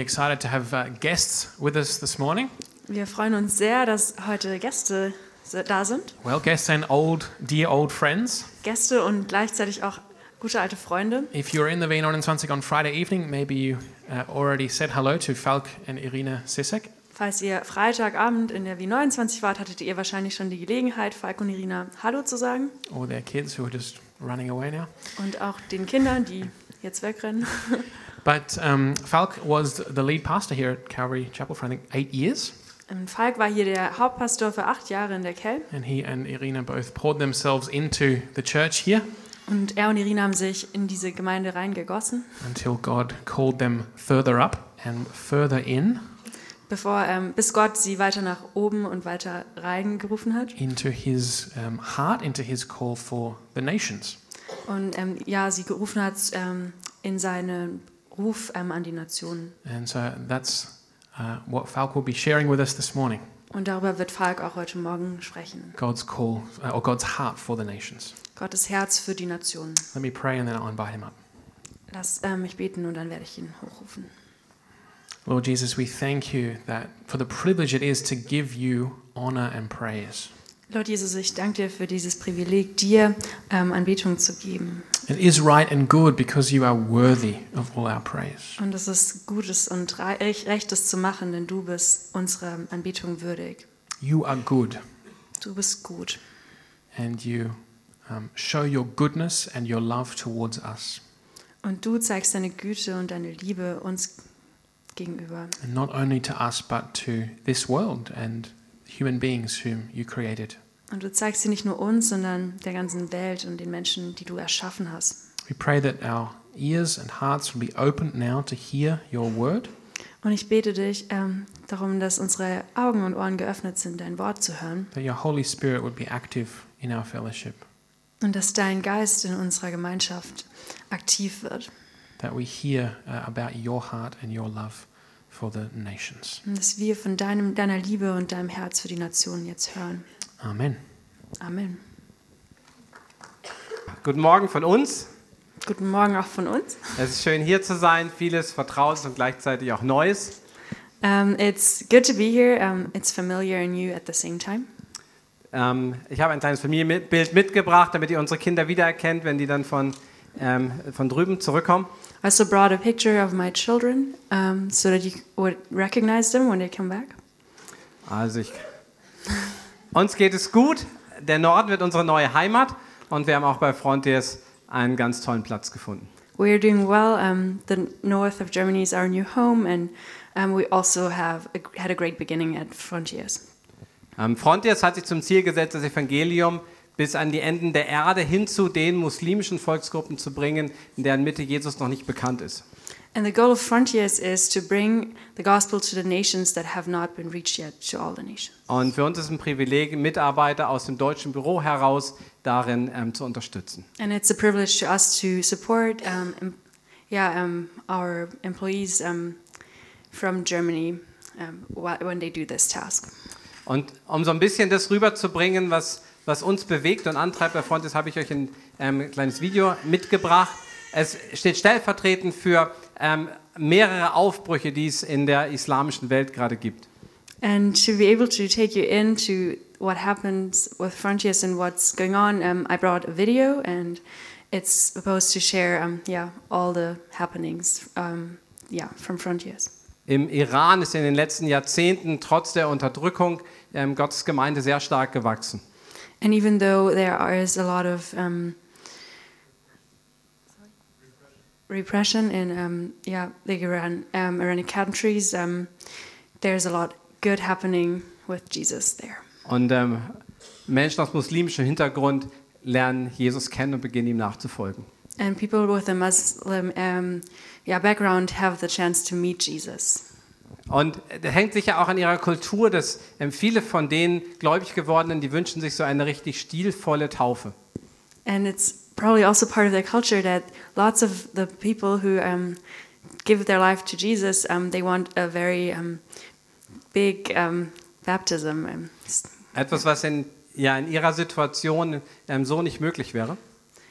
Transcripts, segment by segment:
Excited to have uh, guests with us this morning. Wir freuen uns sehr, dass heute Gäste da sind. Well, guests and old, dear old friends. Gäste und gleichzeitig auch gute alte Freunde. If you were in the V29 on Friday evening, maybe you uh, already said hello to Falk and Irina Sisek. Falls ihr Freitagabend in der W29 wart, hattet ihr wahrscheinlich schon die Gelegenheit, Falk und Irina Hallo zu sagen. or their kids who are just running away now. Und auch den Kindern, die jetzt wegrennen. But um, Falk was the lead pastor here at Calvary Chapel for I think eight years, Ähm, Falk war hier der Hauptpastor für acht Jahre in der Kell. and he and Irina both poured themselves into the church here Und er und Irina haben sich in diese Gemeinde reingegossen, until God called them further up and further in bevor, ähm, bis Gott sie weiter nach oben und weiter reingerufen hat. into His um, heart, into His call for the nations. Und ähm, ja, sie gerufen hat ähm, in seinen Ruf ähm, an die Nationen. And so that's uh, what Falk will be sharing with us this morning. Und darüber wird Falk auch heute Morgen sprechen. God's call uh, or God's heart for the nations. Gottes Herz für die Nationen. Let me pray and then I'll invite him up. Lass ähm, mich beten und dann werde ich ihn hochrufen. Lord Jesus, we thank you that for the privilege it is to give you honor and praise. Lord Jesus, ich danke dir für dieses Privileg, dir ähm, Anbetung zu geben. It is right and good because you are worthy of all our praise. Und es ist Gutes und Re- Rechtes zu machen, denn du bist unserer Anbetung würdig. You are good Du bist gut. and you um, show your goodness and your love towards us. Und du zeigst deine Güte und deine Liebe uns gegenüber. And not only to us, but to this world and human beings whom you created. Und du zeigst sie nicht nur uns, sondern der ganzen Welt und den Menschen, die du erschaffen hast. We pray that our ears and hearts will be opened now to hear your word. Und ich bete dich ähm, darum, dass unsere Augen und Ohren geöffnet sind, dein Wort zu hören. that your Holy Spirit would be active in our fellowship, Und dass dein Geist in unserer Gemeinschaft aktiv wird. that we hear uh, about your heart and your love for the nations. Und dass wir von deinem, deiner Liebe und deinem Herz für die Nationen jetzt hören. Amen. Amen. Guten Morgen von uns. Guten Morgen auch von uns. Es ist schön hier zu sein, vieles Vertrautes und gleichzeitig auch Neues. Um, it's good to be here. Um, it's familiar and new at the same time. Ähm, ich habe ein kleines Familienbild mitgebracht, damit ihr unsere Kinder wiedererkennt, wenn die dann von, von drüben zurückkommen. I also brought a picture of my children um, so that you would recognize them when they come back. Also ich, uns geht es gut. Der Norden wird unsere neue Heimat und wir haben auch bei Frontiers einen ganz tollen Platz gefunden. We're doing well. Um, the north of Germany is our new home, and um, we also have a, had a great beginning at Frontiers. Ähm, Frontiers hat sich zum Ziel gesetzt, das Evangelium bis an die Enden der Erde hin zu den muslimischen Volksgruppen zu bringen, in deren Mitte Jesus noch nicht bekannt ist. And the goal of Frontiers is to bring the gospel to the nations that have not been reached yet, to all the nations. Und für uns ist ein Privileg, Mitarbeiter aus dem deutschen Büro heraus darin ähm, zu unterstützen. And it's a privilege to us to support, um, em- yeah, um, our employees um, from Germany um, wh- when they do this task. Und um so ein bisschen das rüberzubringen, was, was uns bewegt und antreibt bei Frontis, habe ich euch ein ähm, kleines Video mitgebracht. Es steht stellvertretend für ähm, mehrere Aufbrüche, die es in der islamischen Welt gerade gibt. And to be able to take you into what happens with Frontiers and what's going on, um, I brought a video, and it's supposed to share, um, yeah, all the happenings, um, yeah, from Frontiers. Im Iran ist in den letzten Jahrzehnten trotz der Unterdrückung ähm, Gottes Gemeinde sehr stark gewachsen. And even though there is a lot of um, repression in um, yeah the Iran um, Iranian countries, um, there's a lot good happening with Jesus there. Und ähm, Menschen aus muslimischem Hintergrund lernen Jesus kennen und beginnen ihm nachzufolgen. And people with a Muslim yeah, background have the chance to meet Jesus. Und das hängt sicher auch an ihrer Kultur, dass ähm, viele von den gläubig gewordenen, die wünschen sich so eine richtig stilvolle Taufe. And it's probably also part of their culture that lots of the people who um, give their life to Jesus, um, they want a very um, big um, baptism. Etwas, was in, ja, in ihrer Situation ähm, so nicht möglich wäre.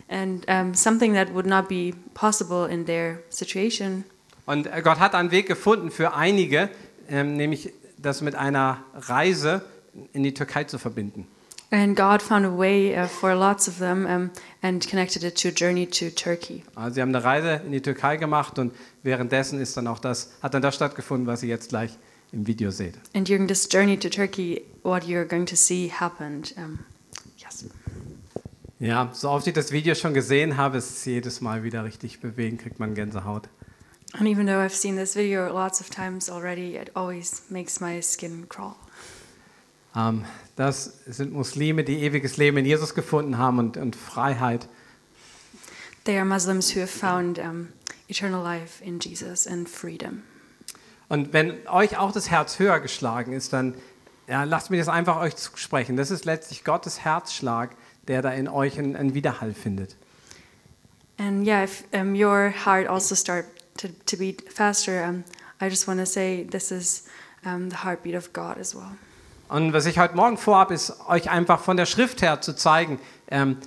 and um, something that would not be possible in their situation. Und äh, Gott hat einen Weg gefunden für einige, ähm, nämlich das mit einer Reise in die Türkei zu verbinden. And God found a way uh, for lots of them um, and connected it to a journey to Turkey. Also sie haben eine Reise in die Türkei gemacht und währenddessen ist dann auch das, hat dann das stattgefunden, was ihr jetzt gleich im Video seht. And during this journey to Turkey, what you're going to see happened. Um, yes. Ja, so oft ich das Video schon gesehen habe, ist es jedes Mal wieder richtig bewegen, kriegt man Gänsehaut. And even though I've seen this video lots of times already, it always makes my skin crawl. Ähm, das sind Muslime, die ewiges Leben in Jesus gefunden haben und, und Freiheit. They are Muslims who have found um, eternal life in Jesus and freedom. Und wenn euch auch das Herz höher geschlagen ist, dann ja, lasst mir das einfach euch zusprechen. Das ist letztlich Gottes Herzschlag, der da in euch einen, einen Widerhall findet. And yeah, if um, your heart also start to, to beat faster, um, I just want to say this is um, the heartbeat of God as well. Und was ich heute Morgen vorhabe, ist euch einfach von der Schrift her zu zeigen, ähm,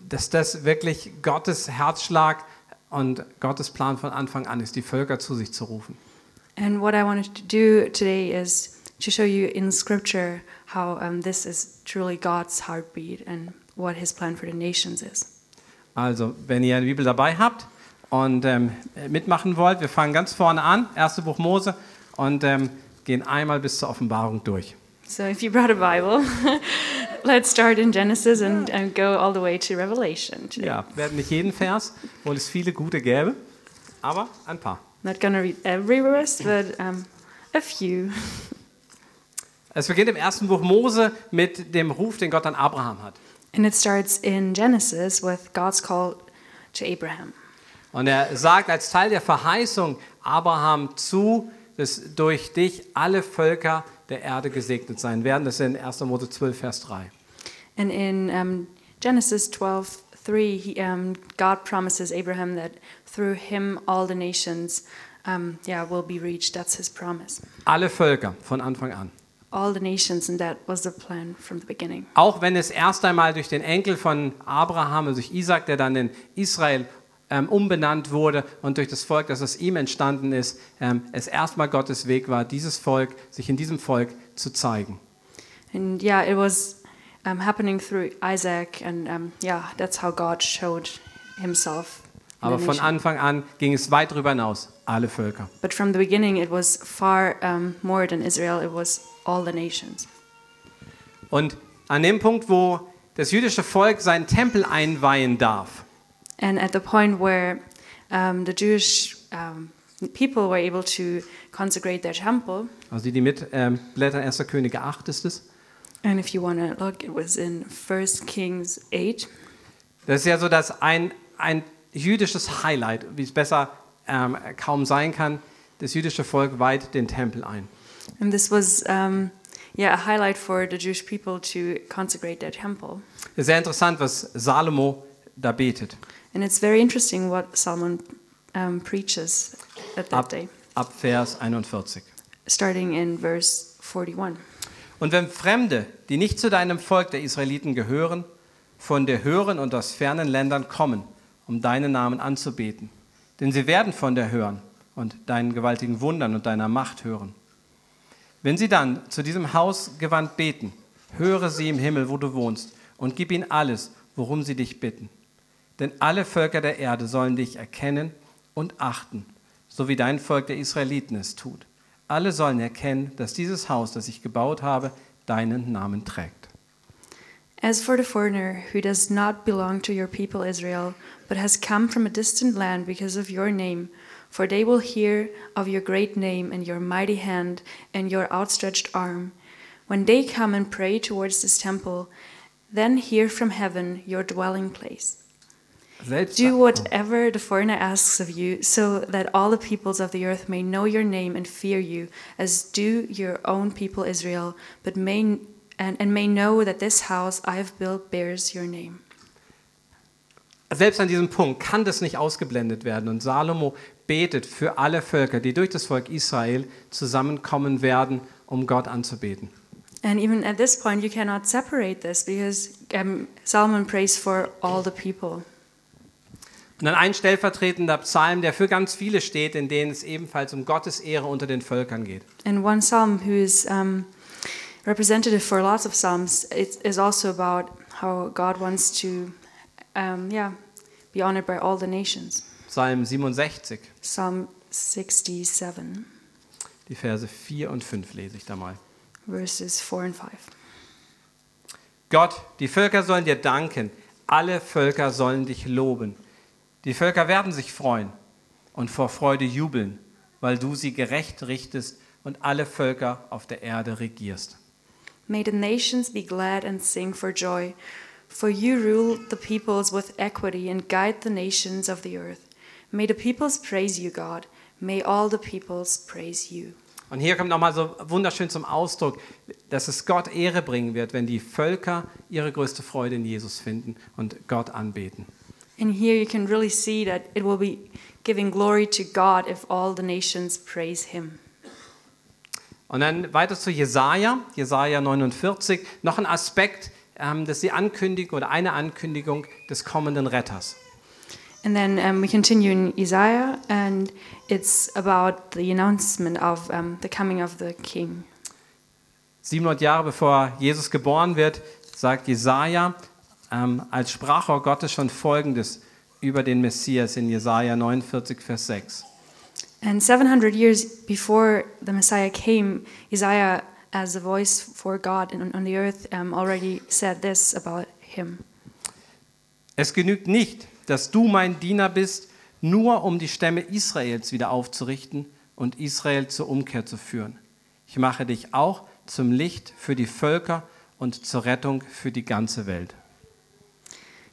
dass das wirklich Gottes Herzschlag und Gottes Plan von Anfang an ist, die Völker zu sich zu rufen. And what I wanted to do today is to show you in Scripture how um, this is truly God's heartbeat and what His plan for the nations is. Also, wenn ihr eine Bibel dabei habt und ähm, mitmachen wollt, wir fangen ganz vorne an, erste Buch Mose, und ähm, gehen einmal bis zur Offenbarung durch. So if you brought a Bible, let's start in Genesis and, and go all the way to Revelation. Today. Ja, werden nicht jeden Vers, obwohl es viele gute gäbe, aber ein paar. Not gonna read every verse, but um, a few. Es beginnt im ersten Buch Mose mit dem Ruf, den Gott an Abraham hat. And it starts in Genesis with God's call to Abraham. Und er sagt als Teil der Verheißung Abraham zu, dass durch dich alle Völker der Erde gesegnet sein werden. Das ist in 1. Mose 12, Vers 3. And in um, Genesis 12, 3, he, um, God promises Abraham that through him all the nations um, yeah, will be reached. That's his promise. Alle Völker von Anfang an. All the nations, and that was the plan from the beginning. Auch wenn es erst einmal durch den Enkel von Abraham, also durch Isaac, der dann in Israel ähm, umbenannt wurde und durch das Volk, das aus ihm entstanden ist, ähm, es erstmal Gottes Weg war, dieses Volk, sich in diesem Volk zu zeigen. And yeah, it was um, happening through Isaac, and um, yeah, that's how God showed himself. Aber von. Anfang an ging es weit darüber hinaus, alle Völker. But from the beginning, it was far um, more than Israel, it was all the nations. Und an dem Punkt, wo das jüdische Volk seinen Tempel einweihen darf, And at the point where um, the Jewish um, people were able to consecrate their temple, also die, die mit ähm, blättern 1. Könige 8 ist es, and if you want to look, it was in 1 Kings 8. das ist ja so, dass ein, ein jüdisches Highlight, wie es besser ähm, kaum sein kann, das jüdische Volk weiht den Tempel ein. And this was, um, yeah, a highlight for the Jewish people to consecrate their temple. Sehr interessant, was Salomo da betet. And it's very interesting what Solomon um, preaches at that Ab, day, ab Vers 41. starting in verse 41. Und wenn Fremde, die nicht zu deinem Volk der Israeliten gehören, von dir hören und aus fernen Ländern kommen, um deinen Namen anzubeten, denn sie werden von dir hören und deinen gewaltigen Wundern und deiner Macht hören. Wenn sie dann zu diesem Haus gewandt beten, höre sie im Himmel, wo du wohnst, und gib ihnen alles, worum sie dich bitten. Denn alle Völker der Erde sollen dich erkennen und achten, so wie dein Volk der Israeliten es tut. Alle sollen erkennen, dass dieses Haus, das ich gebaut habe, deinen Namen trägt. As for the foreigner who does not belong to your people Israel, but has come from a distant land because of your name, for they will hear of your great name and your mighty hand and your outstretched arm. When they come and pray towards this temple, then hear from heaven your dwelling place. Do whatever the foreigner asks of you, so that all the peoples of the earth may know your name and fear you, as do your own people Israel, but may and, and may know that this house I have built bears your name. Selbst an diesem Punkt kann das nicht ausgeblendet werden. Und Salomo betet für alle Völker, die durch das Volk Israel zusammenkommen werden, um Gott anzubeten. And even at this point, you cannot separate this because um, Solomon prays for all the people. Und dann ein stellvertretender Psalm, der für ganz viele steht, in denen es ebenfalls um Gottes Ehre unter den Völkern geht. And one psalm who is um, representative for lots of psalms it is also about how God wants to, um, yeah, be honored by all the nations. Psalm 67, Psalm 67, die Verse 4 und 5 lese ich da mal. verses 4 and 5. Gott, die Völker sollen dir danken, alle Völker sollen dich loben. Die Völker werden sich freuen und vor Freude jubeln, weil du sie gerecht richtest und alle Völker auf der Erde regierst. May the nations be glad and sing for joy, for you rule the peoples with equity and guide the nations of the earth. May the peoples praise you, God. May all the peoples praise you. Und hier kommt nochmal so wunderschön zum Ausdruck, dass es Gott Ehre bringen wird, wenn die Völker ihre größte Freude in Jesus finden und Gott anbeten. And here you can really see that it will be giving glory to God if all the nations praise him. Und dann weiter zu Jesaja, Jesaja 49, noch ein Aspekt, ähm, das ist die Ankündigung oder eine Ankündigung des kommenden Retters. And then um, we continue in Isaiah, and it's about the announcement of um, the coming of the King. 700 Jahre bevor Jesus geboren wird, sagt Jesaja ähm, als Sprachrohr Gottes schon Folgendes über den Messias in Jesaja 49, Vers 6. And 700 years before the Messiah came, Isaiah, as a voice for God on the earth, um, already said this about him. Es genügt nicht, dass du mein Diener bist, nur um die Stämme Israels wieder aufzurichten und Israel zur Umkehr zu führen. Ich mache dich auch zum Licht für die Völker und zur Rettung für die ganze Welt.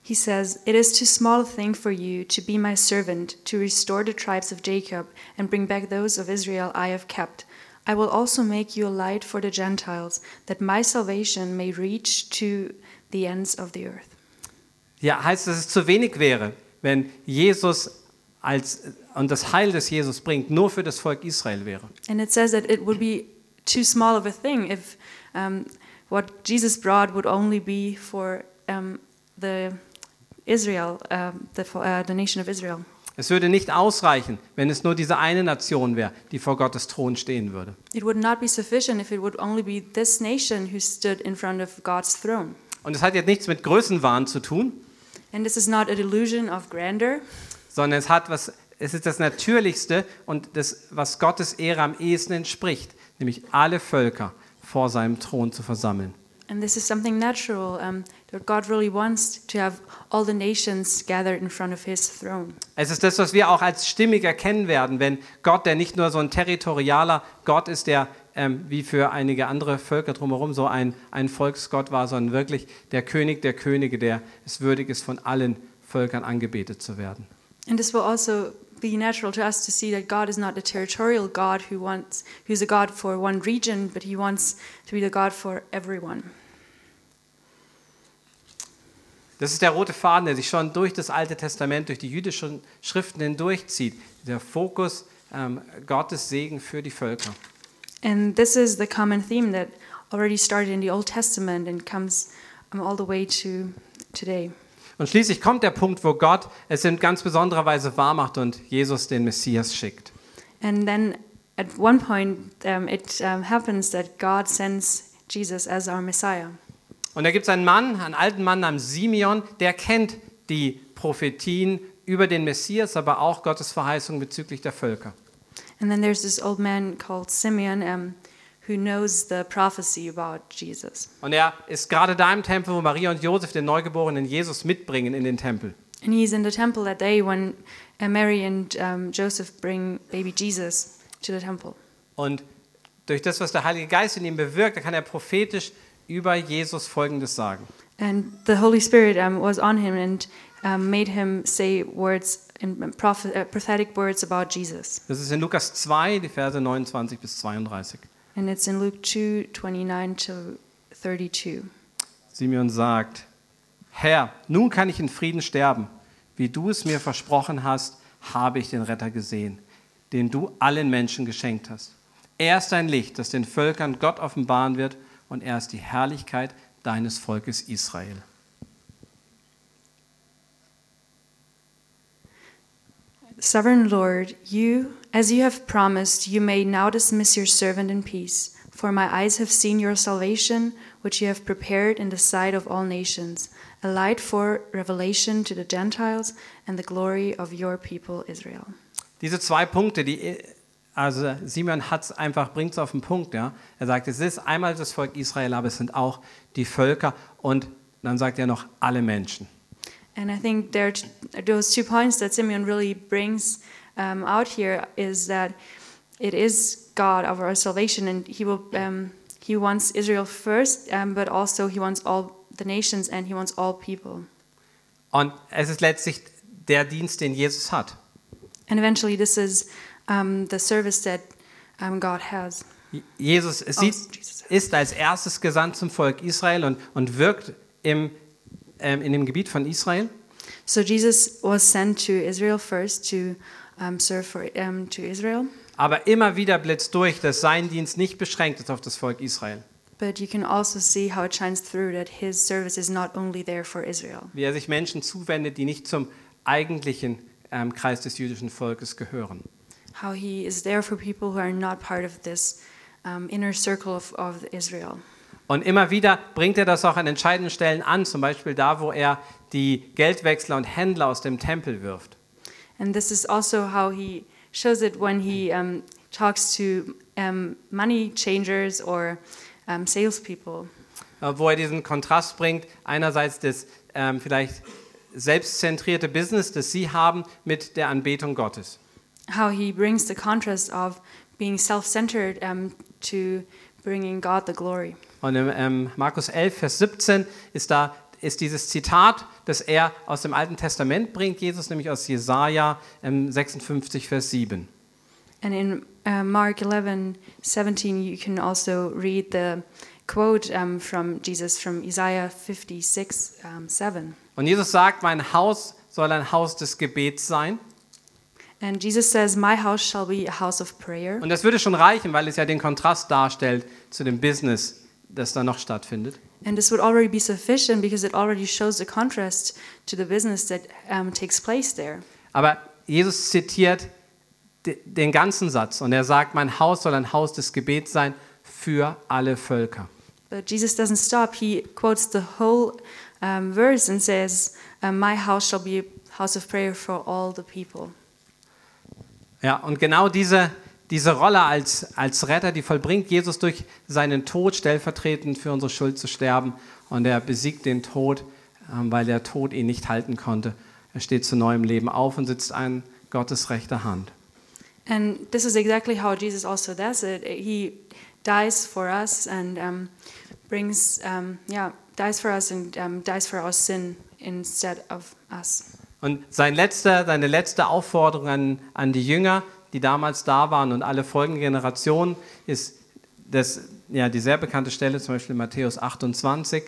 He says, It is too small a thing for you to be my servant, to restore the tribes of Jacob and bring back those of Israel I have kept. I will also make you a light for the Gentiles, that my salvation may reach to the ends of the earth. Ja, heißt, dass es zu wenig wäre, wenn Jesus als und das Heil des Jesus bringt nur für das Volk Israel wäre. And it says that it would be too small of a thing if um, what Jesus brought would only be for um, the Israel, um, the, uh, the nation of Israel. Es würde nicht ausreichen, wenn es nur diese eine Nation wäre, die vor Gottes Thron stehen würde. It would not be sufficient if it would only be this nation who stood in front of God's throne. Und es hat jetzt nichts mit Größenwahn zu tun, And this is not a delusion of grandeur, sondern es hat was es ist das natürlichste und das was Gottes Ehre am ehesten entspricht, nämlich alle Völker vor seinem Thron zu versammeln. And this is something natural um, that God really wants to have all the nations gathered in front of His throne. Es ist das, was wir auch als stimmig erkennen werden, wenn Gott, der nicht nur so ein territorialer Gott ist, der ähm, wie für einige andere Völker drumherum so ein, ein Volksgott war, sondern wirklich der König der Könige, der es würdig ist, von allen Völkern angebetet zu werden. And this will also be natural to us to see that God is not a territorial God who wants, who's a God for one region, but He wants to be the God for everyone. Das ist der rote Faden, der sich schon durch das Alte Testament, durch die jüdischen Schriften hindurchzieht. Der Fokus ähm, Gottes Segen für die Völker. And this is the common theme that already started in the Old Testament and comes um, all the way to today. Und schließlich kommt der Punkt, wo Gott es in ganz besonderer Weise wahrmacht und Jesus den Messias schickt. And then at one point, um, it um, happens that God sends Jesus as our Messiah. Und da gibt es einen Mann, einen alten Mann namens Simeon, der kennt die Prophetien über den Messias, aber auch Gottes Verheißung bezüglich der Völker. And then there's this old man called Simeon um, who knows the prophecy about Jesus. Und er ist gerade da im Tempel, wo Maria und Josef den neugeborenen Jesus mitbringen in den Tempel. And he's in the temple that day when uh, Mary and um, Joseph bring baby Jesus to the temple. Und durch das, was der Heilige Geist in ihm bewirkt, kann er prophetisch über Jesus Folgendes sagen. And the Holy Spirit um, was on him and um, made him say words, in prophet, uh, prophetic words about Jesus. Das ist in Lukas 2, die Verse 29 bis 32. And it's in Luke 2 29 to 32. Simeon sagt, Herr, nun kann ich in Frieden sterben. Wie du es mir versprochen hast, habe ich den Retter gesehen, den du allen Menschen geschenkt hast. Er ist ein Licht, das den Völkern Gott offenbaren wird, und er ist die Herrlichkeit deines Volkes Israel. Sovereign Lord, you, as you have promised, you may now dismiss your servant in peace. For my eyes have seen your salvation, which you have prepared in the sight of all nations, a light for revelation to the Gentiles and the glory of your people Israel. Diese zwei Punkte, die, also Simeon hat's einfach, bringt es auf den Punkt. Ja? Er sagt, es ist einmal das Volk Israel, aber es sind auch die Völker und dann sagt er noch alle Menschen. And I think there are those two points that Simeon really brings um, out here is that it is God of our salvation, and He will um, He wants Israel first, um, but also He wants all the nations and He wants all people. Und es ist letztlich der Dienst, den Jesus hat. And eventually, this is um, the service that um, God has. Jesus es sieht, Jesus. ist als erstes gesandt zum Volk Israel und, und wirkt im, ähm, in dem Gebiet von Israel. So Jesus was sent to Israel first to um, serve for um, to Israel. Aber immer wieder blitzt durch, dass sein Dienst nicht beschränkt ist auf das Volk Israel. But you can also see how it shines through that his service is not only there for Israel. Wie er sich Menschen zuwendet, die nicht zum eigentlichen ähm, Kreis des jüdischen Volkes gehören. How he is there for people who are not part of this um, inner circle of, of Israel. Und immer wieder bringt er das auch an entscheidenden Stellen an, zum Beispiel da, wo er die Geldwechsler und Händler aus dem Tempel wirft. And this is also how he shows it when he um, talks to um, money changers or um, salespeople. Äh, wo er diesen Kontrast bringt, einerseits das ähm, vielleicht selbstzentrierte Business, das sie haben, mit der Anbetung Gottes. How he brings the contrast of being self-centered um, to bringing God the glory. Und im ähm, Markus 11, Vers 17 ist da ist dieses Zitat, das er aus dem Alten Testament bringt, Jesus nämlich aus Jesaja ähm, 56, Vers 7. And in uh, Mark 11, 17, you can also read the quote um, from Jesus from Isaiah 56, um, 7. Und Jesus sagt, mein Haus soll ein Haus des Gebets sein. And Jesus says, My house shall be a house of prayer. Und das würde schon reichen, weil es ja den Kontrast darstellt zu dem Business, das da noch stattfindet. And this would already be sufficient because it already shows the contrast to the business that um, takes place there. Aber Jesus zitiert de- den ganzen Satz und er sagt, mein Haus soll ein Haus des Gebets sein für alle Völker. But Jesus doesn't stop. He quotes the whole um, verse and says, um, My house shall be a house of prayer for all the people. Ja, und genau diese, diese Rolle als, als Retter, die vollbringt Jesus durch seinen Tod, stellvertretend für unsere Schuld zu sterben. Und er besiegt den Tod, ähm, weil der Tod ihn nicht halten konnte. Er steht zu neuem Leben auf und sitzt an Gottes rechter Hand. And this is exactly how Jesus also does it. He dies for us and um, brings, um, yeah, dies for us and um, dies for our sin instead of us. Und sein letzter, seine letzte Aufforderung an, an die Jünger, die damals da waren und alle folgenden Generationen, ist das, ja, die sehr bekannte Stelle, zum Beispiel Matthäus 28,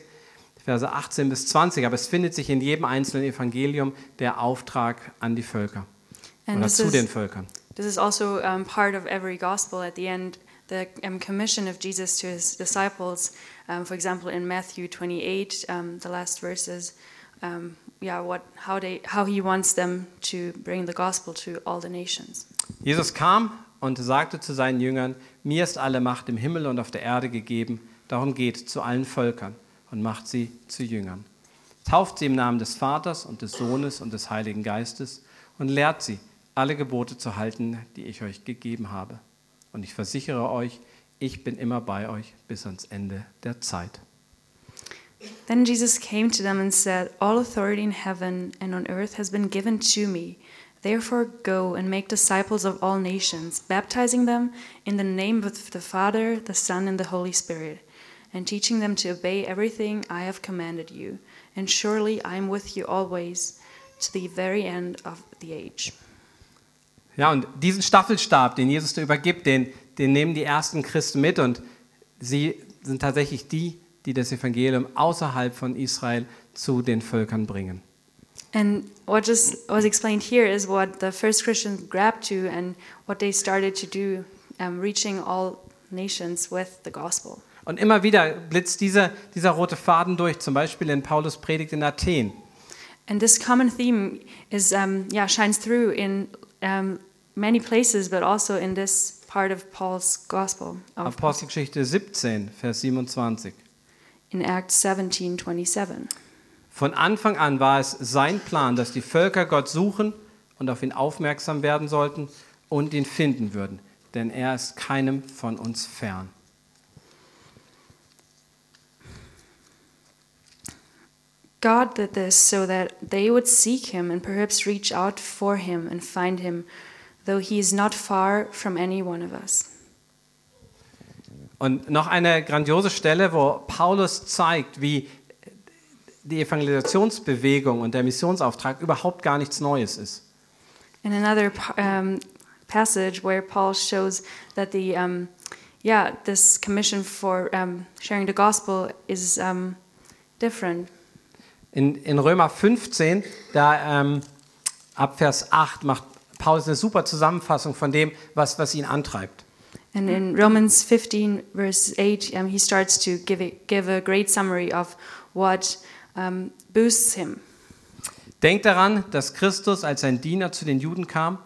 Verse 18 bis 20. Aber es findet sich in jedem einzelnen Evangelium der Auftrag an die Völker And oder zu den is, Völkern. this is also um, part of every gospel at the end, the um, commission of Jesus to his disciples. Um, for example, in Matthew 28, um, the last verses, um, yeah, what, how, they, how he wants them to bring the gospel to all the nations. Jesus kam und sagte zu seinen Jüngern, mir ist alle Macht im Himmel und auf der Erde gegeben, darum geht zu allen Völkern und macht sie zu Jüngern. Tauft sie im Namen des Vaters und des Sohnes und des Heiligen Geistes und lehrt sie, alle Gebote zu halten, die ich euch gegeben habe. Und ich versichere euch, ich bin immer bei euch bis ans Ende der Zeit. Then Jesus came to them and said, All authority in heaven and on earth has been given to me. Therefore, go and make disciples of all nations, baptizing them in the name of the Father, the Son, and the Holy Spirit, and teaching them to obey everything I have commanded you. And surely I am with you always to the very end of the age. Ja, und diesen Staffelstab, den Jesus da übergibt, den, den nehmen die ersten Christen mit und sie sind tatsächlich die, die das Evangelium außerhalb von Israel zu den Völkern bringen. And what just was explained here is what the first Christians grabbed to and what they started to do, um, reaching all nations with the gospel. Und immer wieder blitzt dieser, dieser rote Faden durch, zum Beispiel in Paulus Predigt in Athen. And this common theme is, um, yeah, shines through in um, many places, but also in this part of Paul's gospel Apostelgeschichte 17, Vers 27. in Acts 17 27. Von Anfang an war es sein Plan, dass die Völker Gott suchen und auf ihn aufmerksam werden sollten und ihn finden würden, denn er ist keinem von uns fern. God did this so that they would seek him and perhaps reach out for him and find him, though he is not far from any one of us. Und noch eine grandiose Stelle, wo Paulus zeigt, wie die Evangelisationsbewegung und der Missionsauftrag überhaupt gar nichts Neues ist. In another um, passage where Paul shows that the, um, yeah, this commission for um, sharing the gospel is um, different. In, in Römer 15, da ähm, ab Vers 8, macht Paulus eine super Zusammenfassung von dem, was, was ihn antreibt. And in Romans 15, verse 8, um, he starts to give a, give a great summary of what um, boosts him. Denkt daran, dass Christus als ein Diener zu den Juden kam,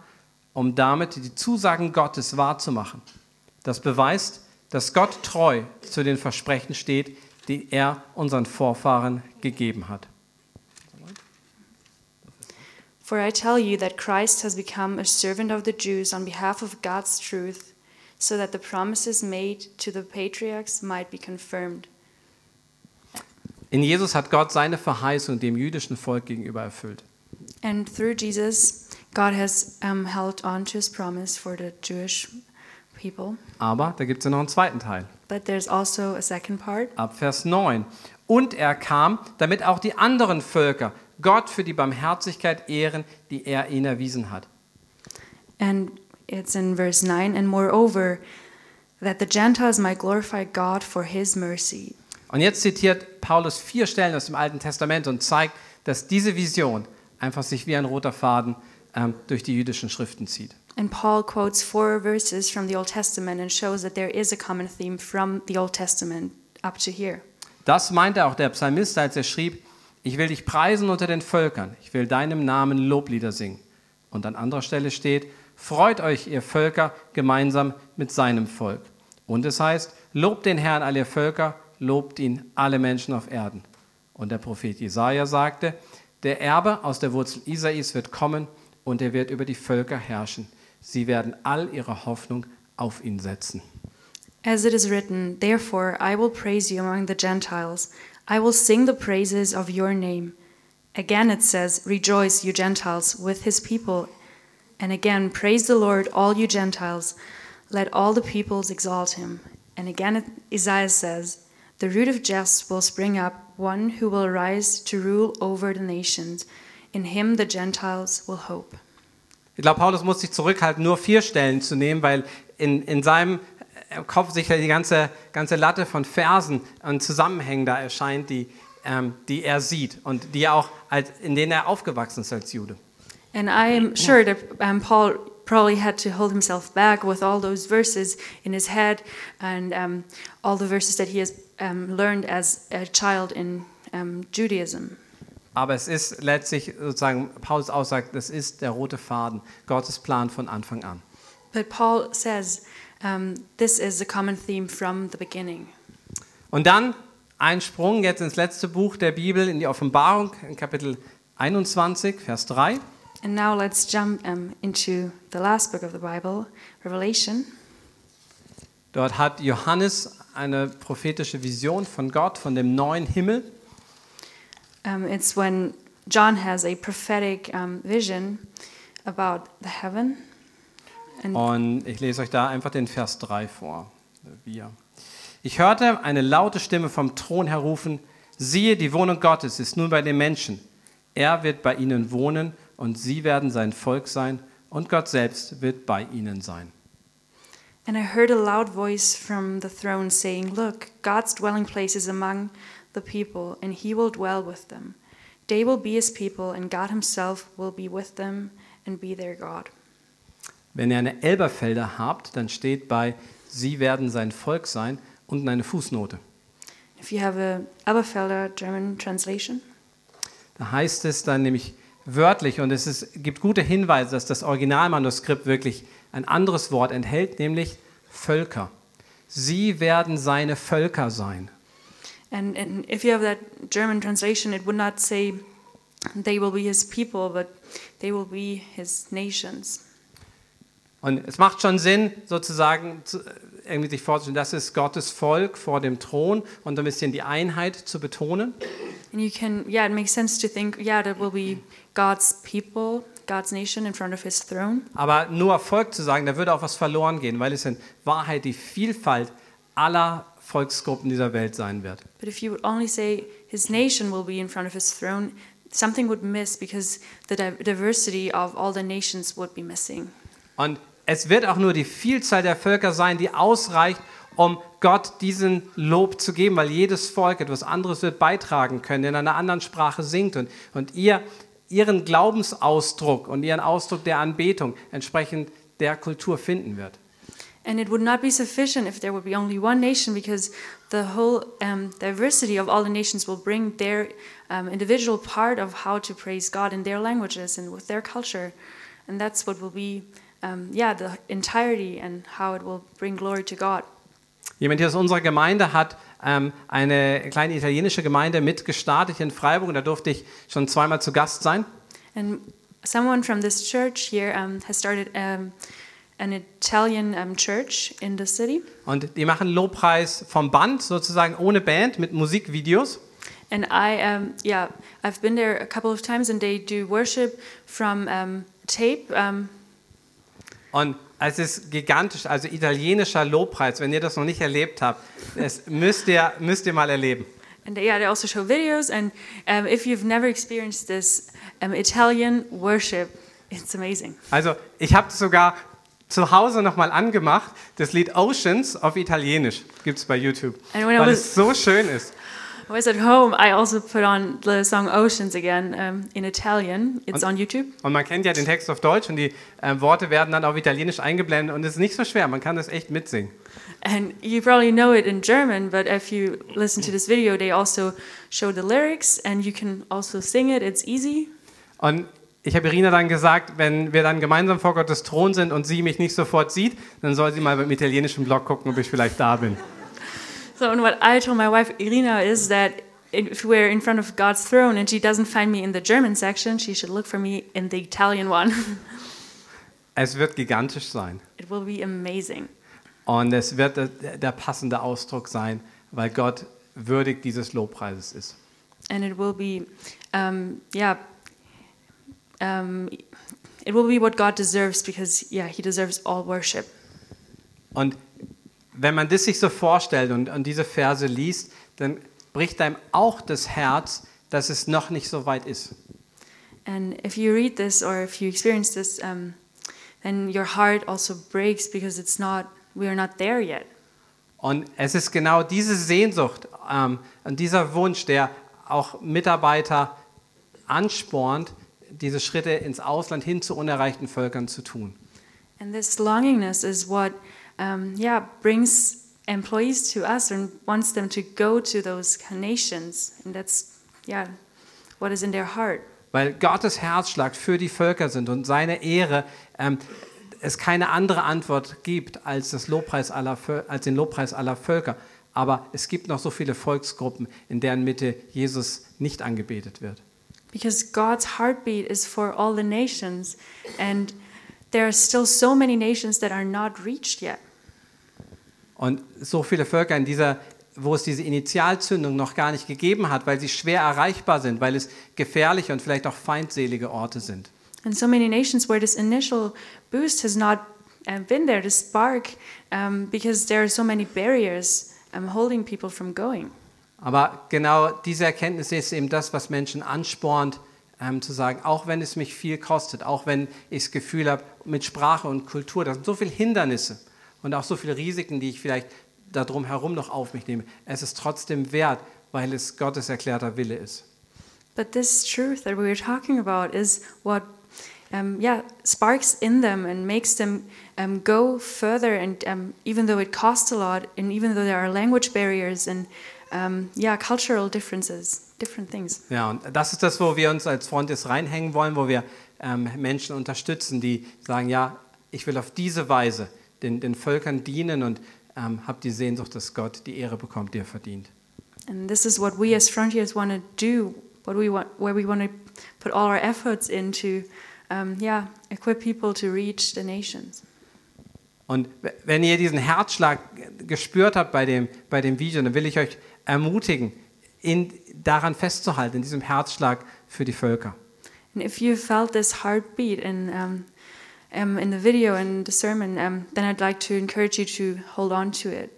um damit die Zusagen Gottes wahrzumachen. Das beweist, dass Gott treu zu den Versprechen steht, die er unseren Vorfahren gegeben hat. For I tell you that Christ has become a servant of the Jews on behalf of God's truth, so that the promises made to the patriarchs might be confirmed. In Jesus hat Gott seine Verheißung dem jüdischen Volk gegenüber erfüllt. And through Jesus, God has um, held on to his promise for the Jewish people. Aber da gibt es ja noch einen zweiten Teil. But there's also a second part. Ab Vers 9. Und er kam, damit auch die anderen Völker Gott für die Barmherzigkeit ehren, die er ihnen erwiesen hat. And it's in verse 9 and moreover, that the Gentiles might glorify God for his mercy. Und jetzt zitiert Paulus vier Stellen aus dem Alten Testament und zeigt, dass diese Vision einfach sich wie ein roter Faden ähm, durch die jüdischen Schriften zieht. And Paul quotes four verses from the Old Testament and shows that there is a common theme from the Old Testament up to here. Das meinte auch der Psalmist, als er schrieb, ich will dich preisen unter den Völkern, ich will deinem Namen Loblieder singen. Und an anderer Stelle steht, freut euch, ihr Völker, gemeinsam mit seinem Volk. Und es heißt, lobt den Herrn, alle Völker, lobt ihn, alle Menschen auf Erden. Und der Prophet Jesaja sagte, der Erbe aus der Wurzel Isais wird kommen und er wird über die Völker herrschen. Sie werden all ihre Hoffnung auf ihn setzen. As it is written, Therefore I will praise you among the Gentiles, I will sing the praises of your name. Again it says, Rejoice, you Gentiles, with his people. And again, praise the Lord, all you Gentiles. Let all the peoples exalt him. And again, Isaiah says, The root of Jesse will spring up, one who will rise to rule over the nations. In him the Gentiles will hope. Ich glaube, Paulus muss sich zurückhalten, nur vier Stellen zu nehmen, weil in, in seinem äh, Kopf sich die ganze, ganze Latte von Versen und Zusammenhängen da erscheint, die, ähm, die er sieht und die er auch als, in denen er aufgewachsen ist als Jude. And I am sure that um, Paul probably had to hold himself back with all those verses in his head and um, all the verses that he has um, learned as a child in um, Judaism. Aber es ist letztlich sozusagen, Paulus aussagt, das ist der rote Faden, Gottes Plan von Anfang an. But Paul says um, this is a common theme from the beginning. Und dann ein Sprung jetzt ins letzte Buch der Bibel, in die Offenbarung, in Kapitel 21, Vers 3. And now let's jump um, into the last book of the Bible, Revelation. Dort hat Johannes eine prophetische Vision von Gott, von dem neuen Himmel. Um, it's when John has a prophetic um, vision about the heaven. And Und ich lese euch da einfach den Vers 3 vor. Wir. Ich hörte eine laute Stimme vom Thron her rufen, siehe, die Wohnung Gottes ist nun bei den Menschen. Er wird bei ihnen wohnen und sie werden sein Volk sein und Gott selbst wird bei ihnen sein. And I heard a loud voice from the throne saying, Look, God's dwelling place is among the people, and he will dwell with them. They will be his people, and God himself will be with them and be their God. Wenn ihr eine Elberfelder habt, dann steht bei, sie werden sein Volk sein, unten eine Fußnote. If you have a Elberfelder German translation, Da heißt es dann nämlich, wörtlich und es ist, gibt gute Hinweise, dass das Originalmanuskript wirklich ein anderes Wort enthält, nämlich Völker. Sie werden seine Völker sein. And, and if you have that German translation, it would not say they will be his people, but they will be his nations. Und es macht schon Sinn, sozusagen zu, irgendwie sich vorzustellen, das ist Gottes Volk vor dem Thron und ein bisschen die Einheit zu betonen. And you can, yeah, it makes sense to think, yeah, that will be God's people, God's nation in front of his throne. Aber nur Volk zu sagen, da würde auch was verloren gehen, weil es in Wahrheit die Vielfalt aller Volksgruppen dieser Welt sein wird. But if you would only say his nation will be in front of his throne, something would miss because the di- diversity of all the nations would be missing. Und es wird auch nur die Vielzahl der Völker sein, die ausreicht, um Gott diesen Lob zu geben, weil jedes Volk etwas anderes wird beitragen können, in einer anderen Sprache singt und, und ihr ihren Glaubensausdruck und ihren Ausdruck der Anbetung entsprechend der Kultur finden wird. And it would not be sufficient if there would be only one nation because the whole um, diversity of all the nations will bring their um, individual part of how to praise God in their languages and with their culture. And that's what will be, um, yeah, the entirety and how it will bring glory to God. Jemand hier aus unserer Gemeinde hat ähm, eine kleine italienische Gemeinde mitgestartet in Freiburg und da durfte ich schon zweimal zu Gast sein. And someone from this church here um, has started um, an Italian um, church in the city. Und die machen Lobpreis vom Band, sozusagen ohne Band, mit Musikvideos. And I, um, yeah, I've been there a couple of times, and they do worship from um, tape. Um, Und es ist gigantisch, also italienischer Lobpreis. Wenn ihr das noch nicht erlebt habt, das müsst ihr, müsst ihr mal erleben. and yeah, they also show videos. And um, if you've never experienced this um, Italian worship, it's amazing. Also ich habe sogar zu Hause nochmal angemacht, das Lied Oceans auf Italienisch gibt es bei YouTube, weil was- es so schön ist. I was at home, I also put on the song Oceans again um, in Italian. It's on YouTube. Und man kennt ja den Text auf Deutsch und die äh, Worte werden dann auf Italienisch eingeblendet und es ist nicht so schwer, man kann das echt mitsingen. And you probably know it in German, but if you listen to this video, they also show the lyrics and you can also sing it. It's easy. Und ich habe Irina dann gesagt, wenn wir dann gemeinsam vor Gottes Thron sind und sie mich nicht sofort sieht, dann soll sie mal beim italienischen Blog gucken, ob ich vielleicht da bin. So, and what I told my wife Irina is that if we're in front of God's throne and she doesn't find me in the German section, she should look for me in the Italian one. Es wird gigantisch sein. it will be amazing. Und es wird der, passende Ausdruck sein, weil Gott würdig dieses Lobpreises ist. And it will be, um, yeah, um, it will be what God deserves because, yeah, He deserves all worship. Und wenn man das sich so vorstellt und, und diese Verse liest, dann bricht einem auch das Herz, dass es noch nicht so weit ist. And if you read this or if you experience this, um, then your heart also breaks because it's not, we are not there yet. Und es ist genau diese Sehnsucht ähm, und dieser Wunsch, der auch Mitarbeiter anspornt, diese Schritte ins Ausland hin zu unerreichten Völkern zu tun. And this longingness is what, um, yeah, brings employees to us and wants them to go to those nations. And that's, yeah, what is in their heart. Weil Gottes Herzschlag für die Völker sind und seine Ehre ähm, es keine andere Antwort gibt als, das Lobpreis aller, als den Lobpreis aller Völker. Aber es gibt noch so viele Volksgruppen, in deren Mitte Jesus nicht angebetet wird. Because God's heartbeat is for all the nations. And there are still so many nations that are not reached yet. Und so viele Völker in dieser, wo es diese Initialzündung noch gar nicht gegeben hat, weil sie schwer erreichbar sind, weil es gefährliche und vielleicht auch feindselige Orte sind. And so many nations where this initial boost has not uh, been there, the spark, um, because there are so many barriers um, holding people from going. Aber genau diese Erkenntnis ist eben das, was Menschen anspornt, ähm, zu sagen, auch wenn es mich viel kostet, auch wenn ich das Gefühl habe, mit Sprache und Kultur, da sind so viele Hindernisse und auch so viele Risiken, die ich vielleicht darum herum noch auf mich nehme. Es ist trotzdem wert, weil es Gottes erklärter Wille ist. But this truth that we were talking about is what, um, yeah, sparks in them and makes them um, go further. And um, even though it costs a lot, and even though there are language barriers, and um, yeah, cultural differences, different things. Ja, und das ist das, wo wir uns als Frontis reinhängen wollen, wo wir ähm, Menschen unterstützen, die sagen, ja, ich will auf diese Weise den, den Völkern dienen und ähm, habe die Sehnsucht, dass Gott die Ehre bekommt, die er verdient. And this is what we as Frontiers want to do, what we want, where we want to put all our efforts into, um, yeah, equip people to reach the nations. Und wenn ihr diesen Herzschlag gespürt habt bei dem, bei dem Video, dann will ich euch ermutigen, in, daran festzuhalten, in diesem Herzschlag für die Völker. And if you felt this heartbeat in, um, um, in the video and the sermon, um, then I'd like to encourage you to hold on to it.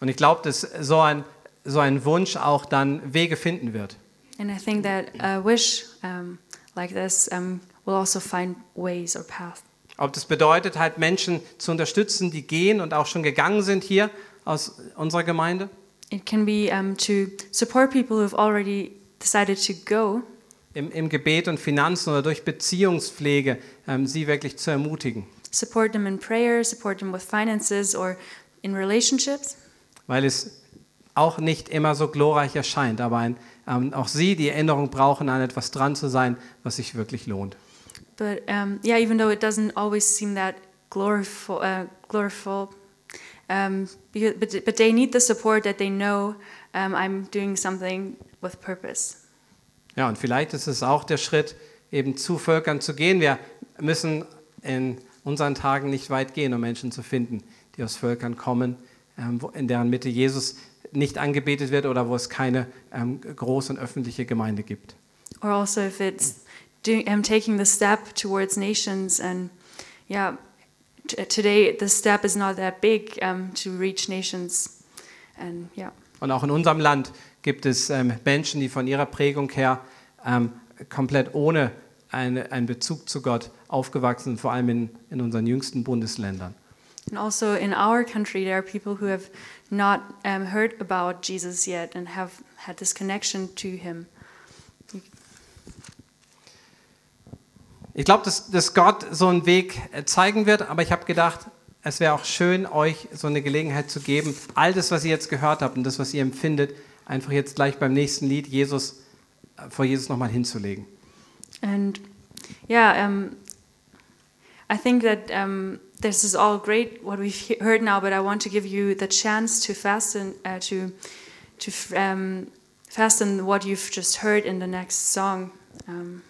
Und ich glaube, dass so ein, so ein Wunsch auch dann Wege finden wird. And I think that a wish um, like this um, will also find ways or paths. Ob das bedeutet, halt Menschen zu unterstützen, die gehen und auch schon gegangen sind hier aus unserer Gemeinde. It can be um, to support people who've already decided to go, Im, im Gebet und Finanzen oder durch Beziehungspflege, ähm, sie wirklich zu ermutigen. support them in prayer, support them with finances or in relationships. Weil es auch nicht immer so glorreich erscheint, aber ein, ähm, auch sie die Erinnerung brauchen, an etwas dran zu sein, was sich wirklich lohnt. But um, yeah, even though it doesn't always seem that gloriful, uh, gloriful um, but, but they need the support that they know um, I'm doing something with purpose. Ja, und vielleicht ist es auch der Schritt, eben zu Völkern zu gehen. Wir müssen in unseren Tagen nicht weit gehen, um Menschen zu finden, die aus Völkern kommen, ähm, in deren Mitte Jesus nicht angebetet wird oder wo es keine ähm, große und öffentliche Gemeinde gibt. Or also if it's doing, taking the step towards nations, and yeah, today the step is not that big um, to reach nations, and yeah. Und auch in unserem Land gibt es ähm, Menschen, die von ihrer Prägung her ähm, komplett ohne eine, einen Bezug zu Gott aufgewachsen sind, vor allem in, in unseren jüngsten Bundesländern. And also in our country, there are people who have not um, heard about Jesus yet and have had this connection to him. Ich glaube, dass, dass Gott so einen Weg äh, zeigen wird, aber ich habe gedacht, es wäre auch schön, euch so eine Gelegenheit zu geben, all das, was ihr jetzt gehört habt und das, was ihr empfindet, einfach jetzt gleich beim nächsten Lied Jesus äh, vor Jesus nochmal hinzulegen. And yeah, um, I think that um, this is all great what we've he- heard now, but I want to give you the chance to fasten uh, to to um, fasten what you've just heard in the next song. Um,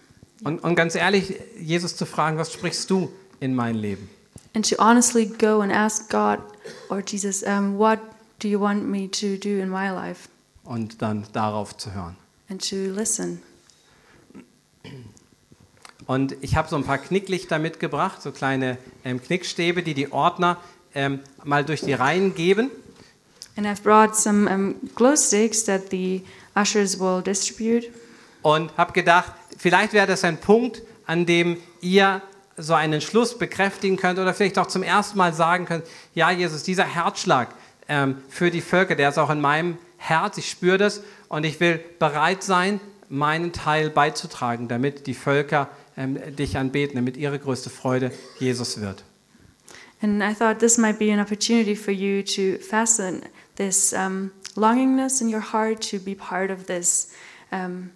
Und, und ganz ehrlich, Jesus zu fragen, was sprichst du in mein Leben? and to honestly go and ask God or Jesus, um, what do you want me to do in my life? Und dann darauf zu hören. Und ich habe so ein paar Knicklichter mitgebracht, so kleine ähm, Knickstäbe, die die Ordner ähm, mal durch die Reihen geben. And I've brought some um, glow sticks that the ushers will distribute. Und habe gedacht, vielleicht wäre das ein Punkt, an dem ihr so einen Schluss bekräftigen könnt oder vielleicht auch zum ersten Mal sagen könnt, ja Jesus, dieser Herzschlag ähm, für die Völker, der ist auch in meinem Herz, ich spüre das und ich will bereit sein, meinen Teil beizutragen, damit die Völker ähm, dich anbeten, damit ihre größte Freude Jesus wird. And I thought this might be an opportunity for you to fasten this um, longingness in your heart to be part of this, um,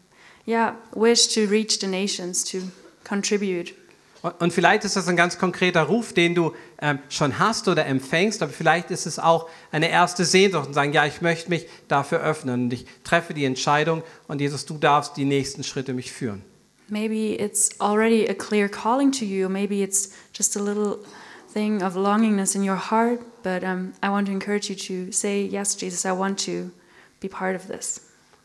yeah, wish to reach the nations, to contribute. Und und vielleicht ist das ein ganz konkreter Ruf, den du schon hast oder empfängst, aber vielleicht ist es auch eine erste Sehnsucht und sagen, ja, ich möchte mich dafür öffnen und ich treffe die Entscheidung und Jesus, du darfst die nächsten Schritte mich führen. Maybe it's already a clear calling to you, maybe it's just a little thing of longingness in your heart, but um, I want to encourage you to say, Yes, Jesus, I want to be part of this.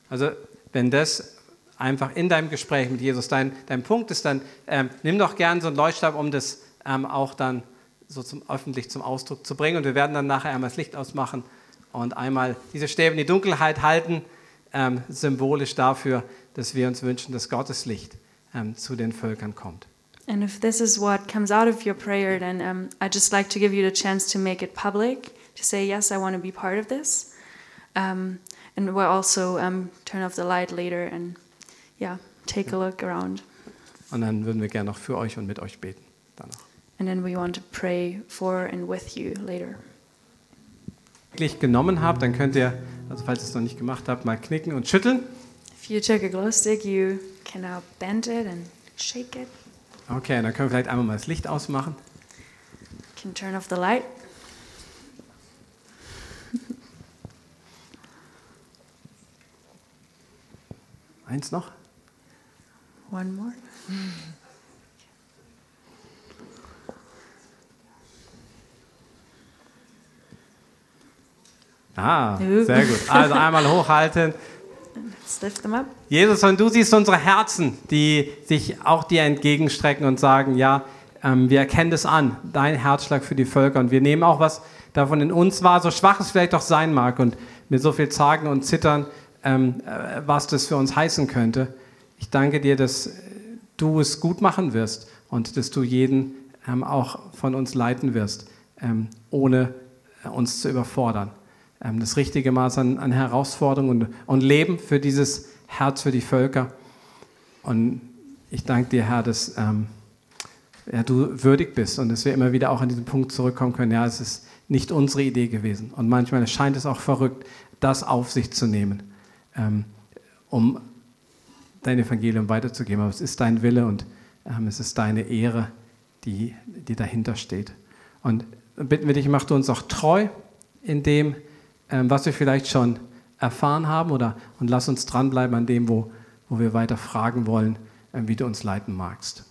Also wenn das einfach in deinem Gespräch mit Jesus dein, dein Punkt ist, dann ähm, nimm doch gern so einen Leuchtstab, um das ähm, auch dann so zum, öffentlich zum Ausdruck zu bringen. Und wir werden dann nachher einmal das Licht ausmachen und einmal diese Stäbe in die Dunkelheit halten, ähm, symbolisch dafür, dass wir uns wünschen, dass Gottes Licht ähm, zu den Völkern kommt. And if this is what comes out of your prayer, then um, I'd just like to give you the chance to make it public, to say, yes, I want to be part of this. Um, and we'll also um, turn off the light later and, yeah, take a look around. Und dann würden wir gerne noch für euch und mit euch beten. Danach. And then we want to pray for and with you later. Genommen habt, dann könnt ihr Also falls ihr es noch nicht gemacht habt, mal knicken und schütteln. If you took a glow stick, you can now bend it and shake it. Okay, dann können wir vielleicht einmal mal das Licht ausmachen. You can turn off the light. Eins noch. One more. Ah, sehr gut. Also einmal hochhalten. Jesus, und du siehst unsere Herzen, die sich auch dir entgegenstrecken und sagen, ja, ähm, wir erkennen das an, dein Herzschlag für die Völker. Und wir nehmen auch was davon in uns wahr, so schwach es vielleicht auch sein mag und mit so viel Zagen und Zittern, ähm, äh, was das für uns heißen könnte. Ich danke dir, dass du es gut machen wirst und dass du jeden ähm, auch von uns leiten wirst, ohne äh, uns zu überfordern. Ähm, das richtige Maß an, an Herausforderung und, und Leben für dieses Herz für die Völker. Und ich danke dir, Herr, dass ähm, ja, du würdig bist und dass wir immer wieder auch an diesen Punkt zurückkommen können. Ja, es ist nicht unsere Idee gewesen. Und manchmal scheint es auch verrückt, das auf sich zu nehmen, ähm, um dein Evangelium weiterzugeben. Aber es ist dein Wille und ähm, es ist deine Ehre, die, die dahinter steht. Und bitten wir dich, mach du uns auch treu in dem, was wir vielleicht schon erfahren haben oder und lass uns dranbleiben an dem, wo, wo wir weiter fragen wollen, ähm, wie du uns leiten magst.